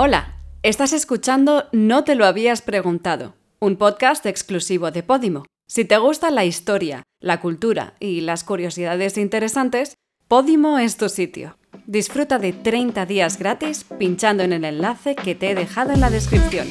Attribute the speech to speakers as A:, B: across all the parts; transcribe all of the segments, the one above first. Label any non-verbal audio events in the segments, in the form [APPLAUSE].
A: Hola, estás escuchando No te lo habías preguntado, un podcast exclusivo de Podimo. Si te gusta la historia, la cultura y las curiosidades interesantes, Podimo es tu sitio. Disfruta de 30 días gratis pinchando en el enlace que te he dejado en la descripción.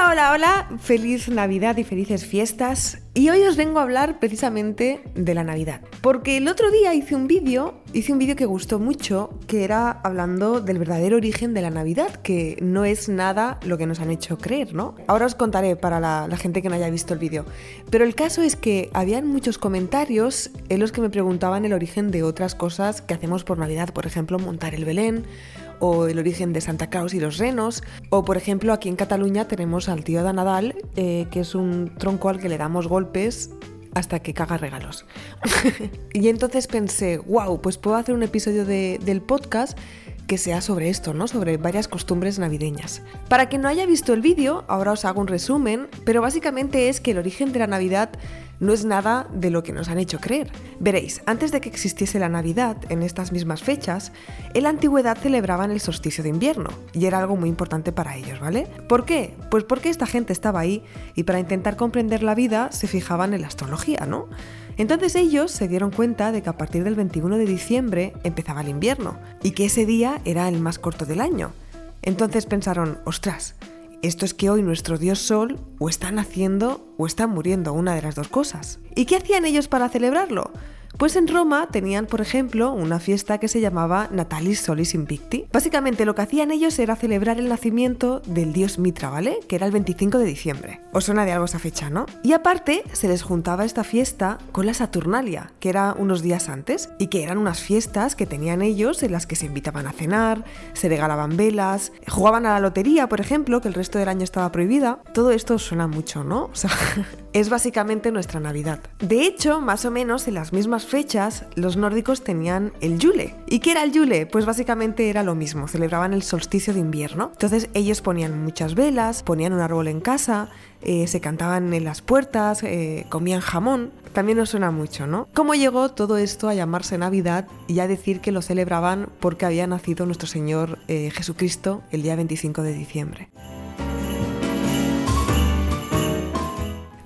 B: Hola, hola, hola, feliz Navidad y felices fiestas. Y hoy os vengo a hablar precisamente de la Navidad. Porque el otro día hice un vídeo, hice un vídeo que gustó mucho, que era hablando del verdadero origen de la Navidad, que no es nada lo que nos han hecho creer, ¿no? Ahora os contaré para la, gente que no haya visto el vídeo. Pero el caso es que habían muchos comentarios en los que me preguntaban el origen de otras cosas que hacemos por Navidad, por ejemplo, montar el Belén o el origen de Santa Claus y los renos, o por ejemplo aquí en Cataluña tenemos al tío de Nadal, eh, que es un tronco al que le damos golpes hasta que caga regalos. [LAUGHS] y entonces pensé, wow, pues puedo hacer un episodio del podcast que sea sobre esto, ¿no? Sobre varias costumbres navideñas. Para quien no haya visto el vídeo, ahora os hago un resumen, pero básicamente es que el origen de la Navidad no es nada de lo que nos han hecho creer. Veréis, antes de que existiese la Navidad, en estas mismas fechas, en la antigüedad celebraban el solsticio de invierno, y era algo muy importante para ellos, ¿vale? ¿Por qué? Pues porque esta gente estaba ahí y para intentar comprender la vida se fijaban en la astrología, ¿no? Entonces ellos se dieron cuenta de que a partir del 21 de diciembre empezaba el invierno y que ese día era el más corto del año. Entonces pensaron, ostras, esto es que hoy nuestro dios Sol o está naciendo o está muriendo, una de las dos cosas. ¿Y qué hacían ellos para celebrarlo? Pues en Roma tenían, por ejemplo, una fiesta que se llamaba Natalis Solis Invicti. Básicamente lo que hacían ellos era celebrar el nacimiento del dios Mitra, ¿vale? Que era el 25 de diciembre. Os suena de algo esa fecha, ¿no? Y aparte se les juntaba esta fiesta con la Saturnalia, que era unos días antes, y que eran unas fiestas que tenían ellos en las que se invitaban a cenar, se regalaban velas, jugaban a la lotería, por ejemplo, que el resto del año estaba prohibida. Todo esto suena mucho, ¿no? O sea, [LAUGHS] es básicamente nuestra Navidad. De hecho, más o menos en las mismas fechas, los nórdicos tenían el Yule. ¿Y qué era el Yule? Pues básicamente era lo mismo, celebraban el solsticio de invierno. Entonces ellos ponían muchas velas, ponían un árbol en casa, eh, se cantaban en las puertas, eh, comían jamón. También nos suena mucho, ¿no? ¿Cómo llegó todo esto a llamarse Navidad y a decir que lo celebraban porque había nacido nuestro Señor eh, Jesucristo el día 25 de diciembre?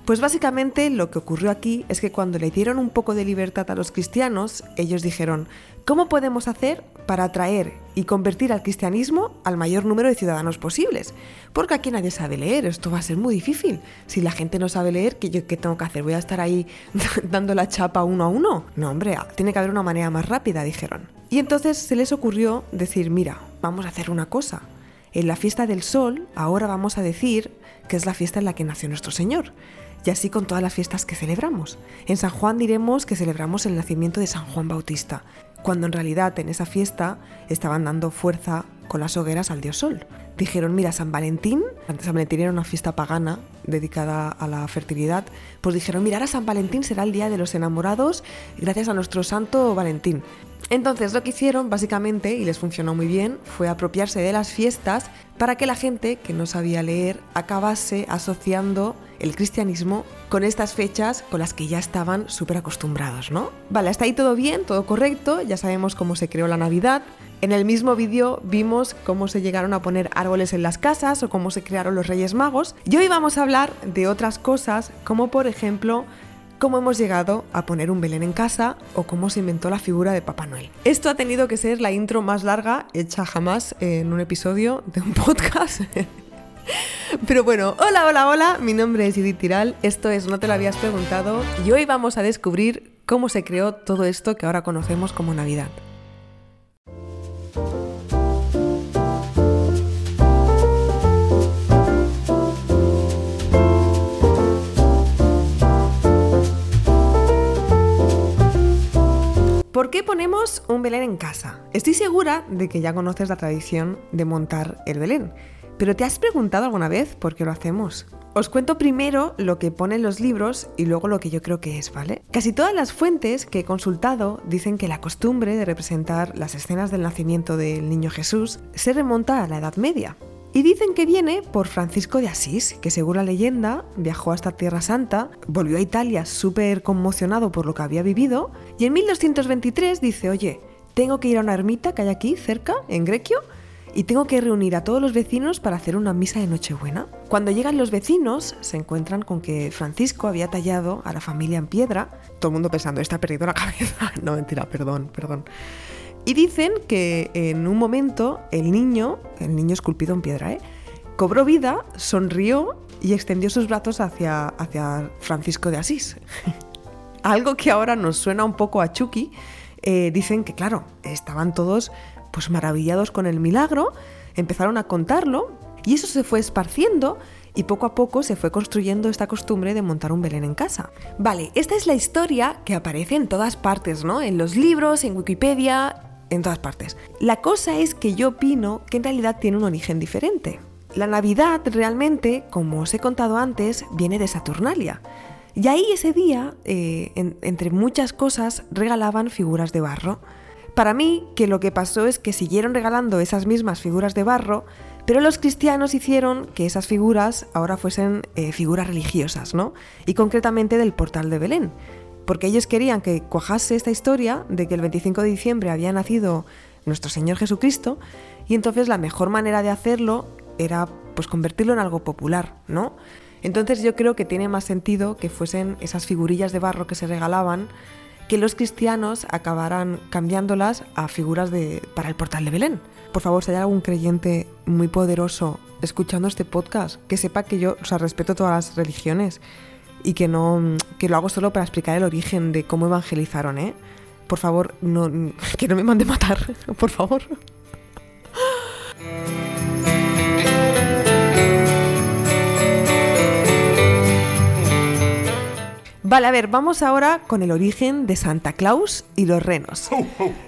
B: Pues básicamente lo que ocurrió aquí es que cuando le dieron un poco de libertad a los cristianos, ellos dijeron, ¿cómo podemos hacer para atraer y convertir al cristianismo al mayor número de ciudadanos posibles? Porque aquí nadie sabe leer, esto va a ser muy difícil. Si la gente no sabe leer, ¿qué, yo, qué tengo que hacer? ¿Voy a estar ahí [LAUGHS] dando la chapa uno a uno? No, hombre, tiene que haber una manera más rápida, dijeron. Y entonces se les ocurrió decir, mira, vamos a hacer una cosa. En la fiesta del sol, ahora vamos a decir que es la fiesta en la que nació nuestro Señor y así con todas las fiestas que celebramos. En San Juan diremos que celebramos el nacimiento de San Juan Bautista, cuando en realidad en esa fiesta estaban dando fuerza con las hogueras al dios Sol. Dijeron, mira, San Valentín, San Valentín era una fiesta pagana dedicada a la fertilidad, pues dijeron, mira, ahora San Valentín será el día de los enamorados gracias a nuestro santo Valentín. Entonces lo que hicieron básicamente, y les funcionó muy bien, fue apropiarse de las fiestas para que la gente que no sabía leer acabase asociando el cristianismo con estas fechas con las que ya estaban súper acostumbrados, ¿no? Vale, hasta ahí todo bien, todo correcto, ya sabemos cómo se creó la Navidad. En el mismo vídeo vimos cómo se llegaron a poner árboles en las casas o cómo se crearon los Reyes Magos. Y hoy vamos a hablar de otras cosas, como por ejemplo cómo hemos llegado a poner un Belén en casa o cómo se inventó la figura de Papá Noel. Esto ha tenido que ser la intro más larga hecha jamás en un episodio de un [LAUGHS] podcast. Pero bueno, hola, hola, hola, mi nombre es Edith Tiral, esto es No te lo habías preguntado y hoy vamos a descubrir cómo se creó todo esto que ahora conocemos como Navidad. ¿Por qué ponemos un Belén en casa? Estoy segura de que ya conoces la tradición de montar el Belén, pero ¿te has preguntado alguna vez por qué lo hacemos? Os cuento primero lo que pone en los libros y luego lo que yo creo que es, ¿vale? Casi todas las fuentes que he consultado dicen que la costumbre de representar las escenas del nacimiento del niño Jesús se remonta a la Edad Media. Y dicen que viene por Francisco de Asís, que según la leyenda viajó hasta Tierra Santa, volvió a Italia súper conmocionado por lo que había vivido, y en 1223 dice, oye, tengo que ir a una ermita que hay aquí cerca, en Grequio, y tengo que reunir a todos los vecinos para hacer una misa de Nochebuena. Cuando llegan los vecinos, se encuentran con que Francisco había tallado a la familia en piedra. Todo el mundo pensando, está perdido la cabeza. [LAUGHS] no, mentira, perdón, perdón. Y dicen que en un momento el niño, el niño esculpido en piedra, ¿eh? cobró vida, sonrió y extendió sus brazos hacia, hacia Francisco de Asís. [LAUGHS] Algo que ahora nos suena un poco a Chucky. Eh, dicen que, claro, estaban todos pues maravillados con el milagro, empezaron a contarlo y eso se fue esparciendo y poco a poco se fue construyendo esta costumbre de montar un Belén en casa. Vale, esta es la historia que aparece en todas partes, ¿no? En los libros, en Wikipedia, en todas partes. La cosa es que yo opino que en realidad tiene un origen diferente. La Navidad realmente, como os he contado antes, viene de Saturnalia. Y ahí ese día, eh, entre muchas cosas, regalaban figuras de barro. Para mí, que lo que pasó es que siguieron regalando esas mismas figuras de barro, pero los cristianos hicieron que esas figuras ahora fuesen eh, figuras religiosas, ¿no? Y concretamente del portal de Belén. Porque ellos querían que cuajase esta historia de que el 25 de diciembre había nacido nuestro Señor Jesucristo, y entonces la mejor manera de hacerlo era pues convertirlo en algo popular, ¿no? Entonces yo creo que tiene más sentido que fuesen esas figurillas de barro que se regalaban que los cristianos acabarán cambiándolas a figuras de, para el portal de Belén. Por favor, si hay algún creyente muy poderoso escuchando este podcast, que sepa que yo o sea, respeto todas las religiones y que no que lo hago solo para explicar el origen de cómo evangelizaron, ¿eh? Por favor, no, [LAUGHS] que no me mande matar, [LAUGHS] por favor. Vale, a ver, vamos ahora con el origen de Santa Claus y los renos.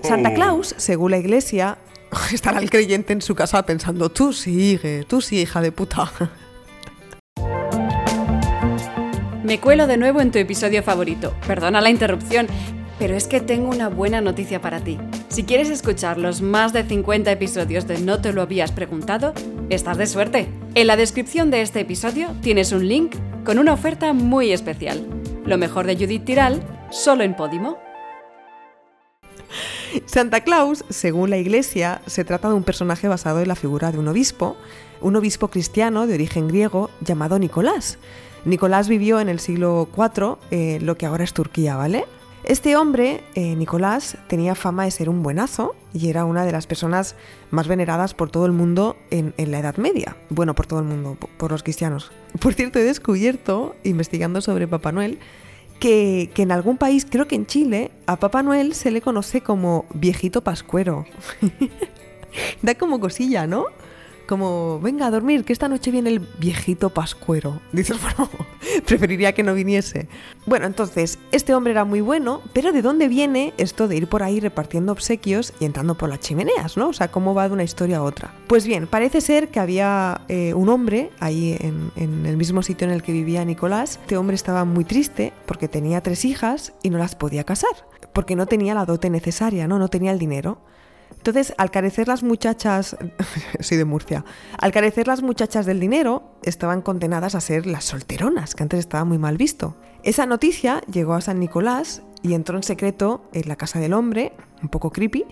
B: Santa Claus, según la iglesia, [LAUGHS] estará el creyente en su casa pensando, tú sigue, tú sí, hija de puta.
A: Me cuelo de nuevo en tu episodio favorito. Perdona la interrupción, pero es que tengo una buena noticia para ti. Si quieres escuchar los más de 50 episodios de No te lo habías preguntado, estás de suerte. En la descripción de este episodio tienes un link con una oferta muy especial. Lo mejor de Judith Tiral, solo en Podimo.
B: Santa Claus, según la iglesia, se trata de un personaje basado en la figura de un obispo, un obispo cristiano de origen griego llamado Nicolás. Nicolás vivió en el siglo IV, eh, lo que ahora es Turquía, ¿vale? Este hombre, eh, Nicolás, tenía fama de ser un buenazo y era una de las personas más veneradas por todo el mundo en, en, la Edad Media. Bueno, por todo el mundo, por los cristianos. Por cierto, he descubierto, investigando sobre Papá Noel, que, que en algún país, creo que en Chile, a Papá Noel se le conoce como viejito pascuero. [LAUGHS] da como cosilla, ¿no? Como, venga a dormir, que esta noche viene el viejito pascuero. [LAUGHS] Dices, bueno, preferiría que no viniese. Bueno, entonces, este hombre era muy bueno, pero ¿de dónde viene esto de ir por ahí repartiendo obsequios y entrando por las chimeneas, ¿no? O sea, ¿cómo va de una historia a otra? Pues bien, parece ser que había eh, un hombre ahí en, en el mismo sitio en el que vivía Nicolás. Este hombre estaba muy triste porque tenía tres hijas y no las podía casar, porque no tenía la dote necesaria, ¿no? No tenía el dinero. Entonces, al carecer las muchachas, [LAUGHS] soy de Murcia, al carecer las muchachas del dinero, estaban condenadas a ser las solteronas, que antes estaba muy mal visto. Esa noticia llegó a San Nicolás y entró en secreto en la casa del hombre, un poco creepy,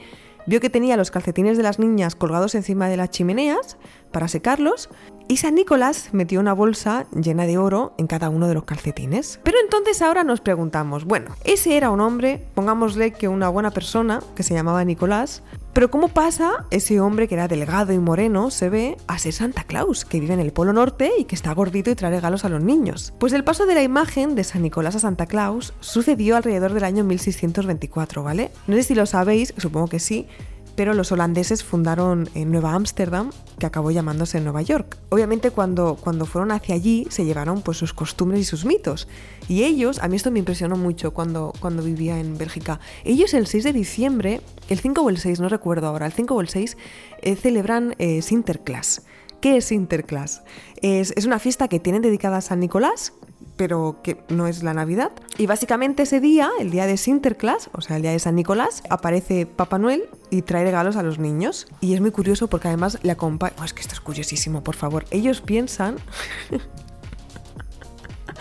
B: vio que tenía los calcetines de las niñas colgados encima de las chimeneas para secarlos y San Nicolás metió una bolsa llena de oro en cada uno de los calcetines. Pero entonces ahora nos preguntamos, bueno, ese era un hombre, pongámosle que una buena persona, que se llamaba Nicolás, pero ¿cómo pasa ese hombre que era delgado y moreno, se ve, a ser Santa Claus, que vive en el Polo Norte y que está gordito y trae regalos a los niños? Pues el paso de la imagen de San Nicolás a Santa Claus sucedió alrededor del año 1624, ¿vale? No sé si lo sabéis, supongo que sí, pero los holandeses fundaron en Nueva Ámsterdam, que acabó llamándose Nueva York. Obviamente cuando, cuando fueron hacia allí se llevaron pues sus costumbres y sus mitos. Y ellos, a mí esto me impresionó mucho cuando, cuando vivía en Bélgica, ellos el 6 de diciembre, el 5 o el 6, no recuerdo ahora, el 5 o el 6, eh, celebran eh, Sinterklaas. ¿Qué es Sinterklaas? Es, es, una fiesta que tienen dedicada a San Nicolás, pero que no es la Navidad. Y básicamente ese día, el día de Sinterklaas, o sea, el día de San Nicolás, aparece Papá Noel y trae regalos a los niños. Y es muy curioso porque además le acompaña... Oh, es que esto es curiosísimo, por favor. Ellos piensan...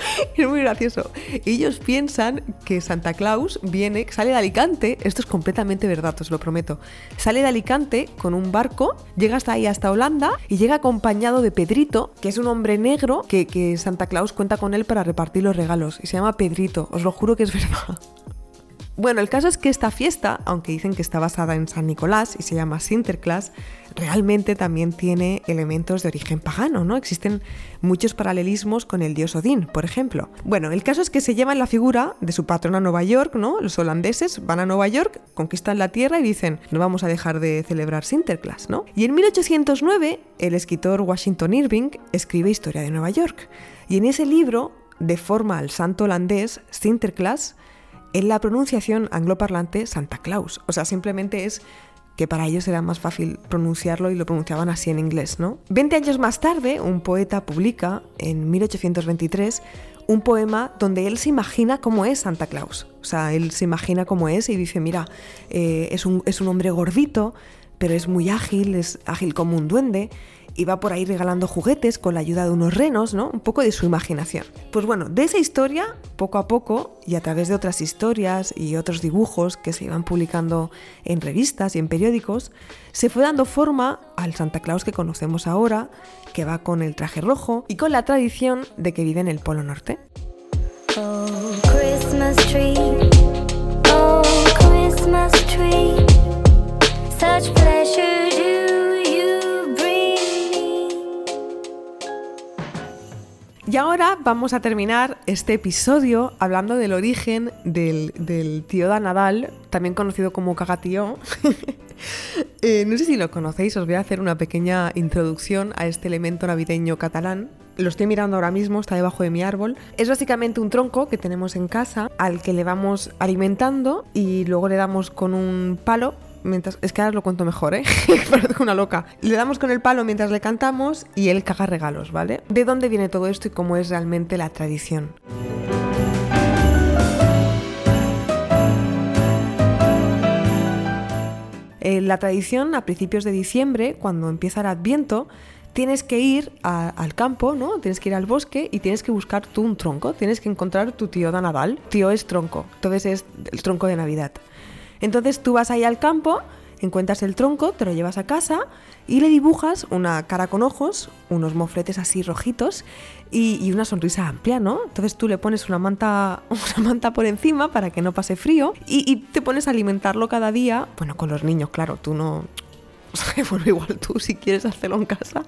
B: [LAUGHS] es muy gracioso. Ellos piensan que Santa Claus viene, sale de Alicante, esto es completamente verdad, os lo prometo. Sale de Alicante con un barco, llega hasta ahí, hasta Holanda, y llega acompañado de Pedrito, que es un hombre negro que, que Santa Claus cuenta con él para repartir los regalos. Y se llama Pedrito, os lo juro que es [LAUGHS] verdad. Bueno, el caso es que esta fiesta, aunque dicen que está basada en San Nicolás y se llama Sinterklaas, realmente también tiene elementos de origen pagano, ¿no? Existen muchos paralelismos con el dios Odín, por ejemplo. Bueno, el caso es que se llevan la figura de su patrón a Nueva York, ¿no? Los holandeses van a Nueva York, conquistan la tierra y dicen, no vamos a dejar de celebrar Sinterklaas, ¿no? Y en 1809, el escritor Washington Irving escribe Historia de Nueva York. Y en ese libro, de forma al santo holandés, Sinterklaas, en la pronunciación angloparlante Santa Claus. O sea, simplemente es que para ellos era más fácil pronunciarlo y lo pronunciaban así en inglés, ¿no? Veinte años más tarde, un poeta publica, en 1823, un poema donde él se imagina cómo es Santa Claus. O sea, él se imagina cómo es y dice, mira, eh, es, un, es un hombre gordito, pero es muy ágil, es ágil como un duende va por ahí regalando juguetes con la ayuda de unos renos, ¿no? Un poco de su imaginación. Pues bueno, de esa historia, poco a poco, y a través de otras historias y otros dibujos que se iban publicando en revistas y en periódicos, se fue dando forma al Santa Claus que conocemos ahora, que va con el traje rojo y con la tradición de que vive en el Polo Norte. Oh, Y ahora vamos a terminar este episodio hablando del origen del, tío da Nadal, también conocido como cagatío. [LAUGHS] Eh, no sé si lo conocéis, os voy a hacer una pequeña introducción a este elemento navideño catalán. Lo estoy mirando ahora mismo, está debajo de mi árbol. Es básicamente un tronco que tenemos en casa al que le vamos alimentando y luego le damos con un palo es que ahora lo cuento mejor, ¿eh? [LAUGHS] Parezco una loca. Le damos con el palo mientras le cantamos y él caga regalos, ¿vale? ¿De dónde viene todo esto y cómo es realmente la tradición? Eh, la tradición, a principios de diciembre, cuando empieza el Adviento, tienes que ir al campo, ¿no? Tienes que ir al bosque y tienes que buscar tú un tronco. Tienes que encontrar tu tío de Nadal. Tío es tronco, entonces es el tronco de Navidad. Entonces tú vas ahí al campo, encuentras el tronco, te lo llevas a casa y le dibujas una cara con ojos, unos mofletes así rojitos y, una sonrisa amplia, ¿no? Entonces tú le pones una manta, [LAUGHS] una manta por encima para que no pase frío y, y te pones a alimentarlo cada día, bueno, con los niños, claro, tú no, [LAUGHS] bueno, igual tú si quieres hacerlo en casa,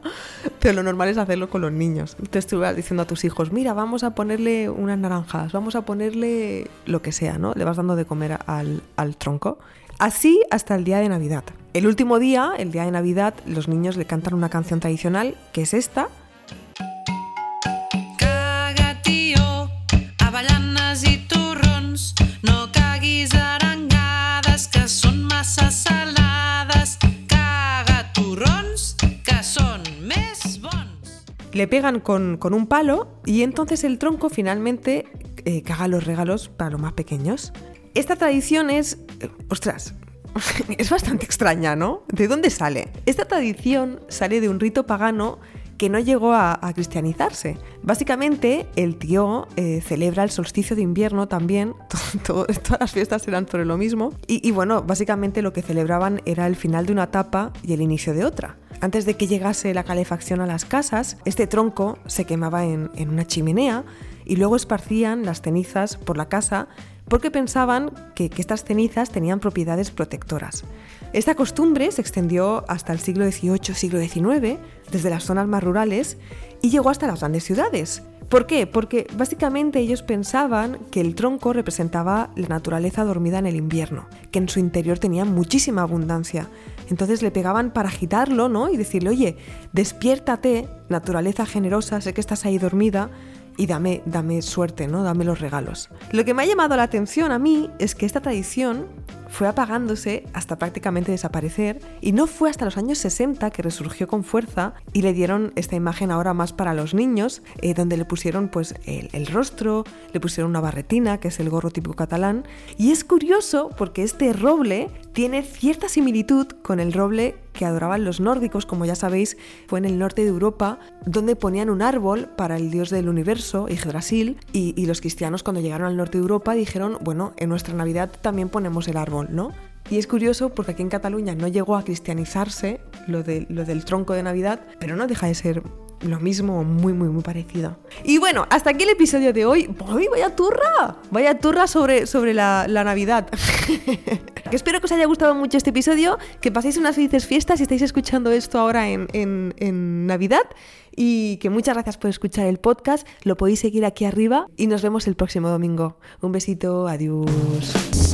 B: pero lo normal es hacerlo con los niños. Entonces tú vas diciendo a tus hijos, mira, vamos a ponerle unas naranjas, vamos a ponerle lo que sea, ¿no? Le vas dando de comer al, al tronco. Así hasta el día de Navidad. El último día, el día de Navidad, los niños le cantan una canción tradicional, que es esta, le pegan con, un palo y entonces el tronco finalmente eh, caga los regalos para los más pequeños. Esta tradición es... Eh, ostras, [LAUGHS] es bastante extraña, ¿no? ¿De dónde sale? Esta tradición sale de un rito pagano que no llegó a, cristianizarse. Básicamente, el tío eh, celebra el solsticio de invierno también, [LAUGHS] todas las fiestas eran sobre lo mismo, y, y, bueno, básicamente lo que celebraban era el final de una etapa y el inicio de otra. Antes de que llegase la calefacción a las casas, este tronco se quemaba en, una chimenea y luego esparcían las cenizas por la casa porque pensaban que, estas cenizas tenían propiedades protectoras. Esta costumbre se extendió hasta el siglo XVIII, siglo XIX, desde las zonas más rurales y llegó hasta las grandes ciudades. ¿Por qué? Porque básicamente ellos pensaban que el tronco representaba la naturaleza dormida en el invierno, que en su interior tenía muchísima abundancia. Entonces le pegaban para agitarlo, ¿no? Y decirle, oye, despiértate, naturaleza generosa, sé que estás ahí dormida, y dame, dame suerte, ¿no? Dame los regalos. Lo que me ha llamado la atención a mí es que esta tradición fue apagándose hasta prácticamente desaparecer y no fue hasta los años 60 que resurgió con fuerza y le dieron esta imagen ahora más para los niños, eh, donde le pusieron pues el, el, rostro, le pusieron una barretina, que es el gorro típico catalán, y es curioso porque este roble tiene cierta similitud con el roble que adoraban los nórdicos, como ya sabéis, fue en el norte de Europa, donde ponían un árbol para el dios del universo, Yggdrasil, y, y los cristianos cuando llegaron al norte de Europa dijeron, bueno, en nuestra Navidad también ponemos el árbol, ¿no? Y es curioso porque aquí en Cataluña no llegó a cristianizarse lo, de, lo del tronco de Navidad, pero no deja de ser lo mismo, muy, muy, muy parecido. Y bueno, hasta aquí el episodio de hoy. ¡Uy, vaya turra! Vaya turra sobre, sobre la, la Navidad. [LAUGHS] Espero que os haya gustado mucho este episodio, que paséis unas felices fiestas si estáis escuchando esto ahora en, en, en Navidad. Y que muchas gracias por escuchar el podcast. Lo podéis seguir aquí arriba y nos vemos el próximo domingo. Un besito, adiós.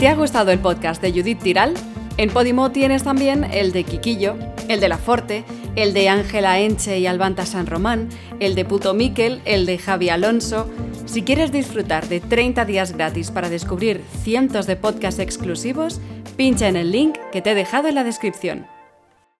A: Te ha gustado el podcast de Judith Tiral, en Podimo tienes también el de Quiquillo, el de La Forte, el de Ángela Enche y Albanta San Román, el de Puto Miquel, el de Javi Alonso. Si quieres disfrutar de 30 días gratis para descubrir cientos de podcasts exclusivos, pincha en el link que te he dejado en la descripción.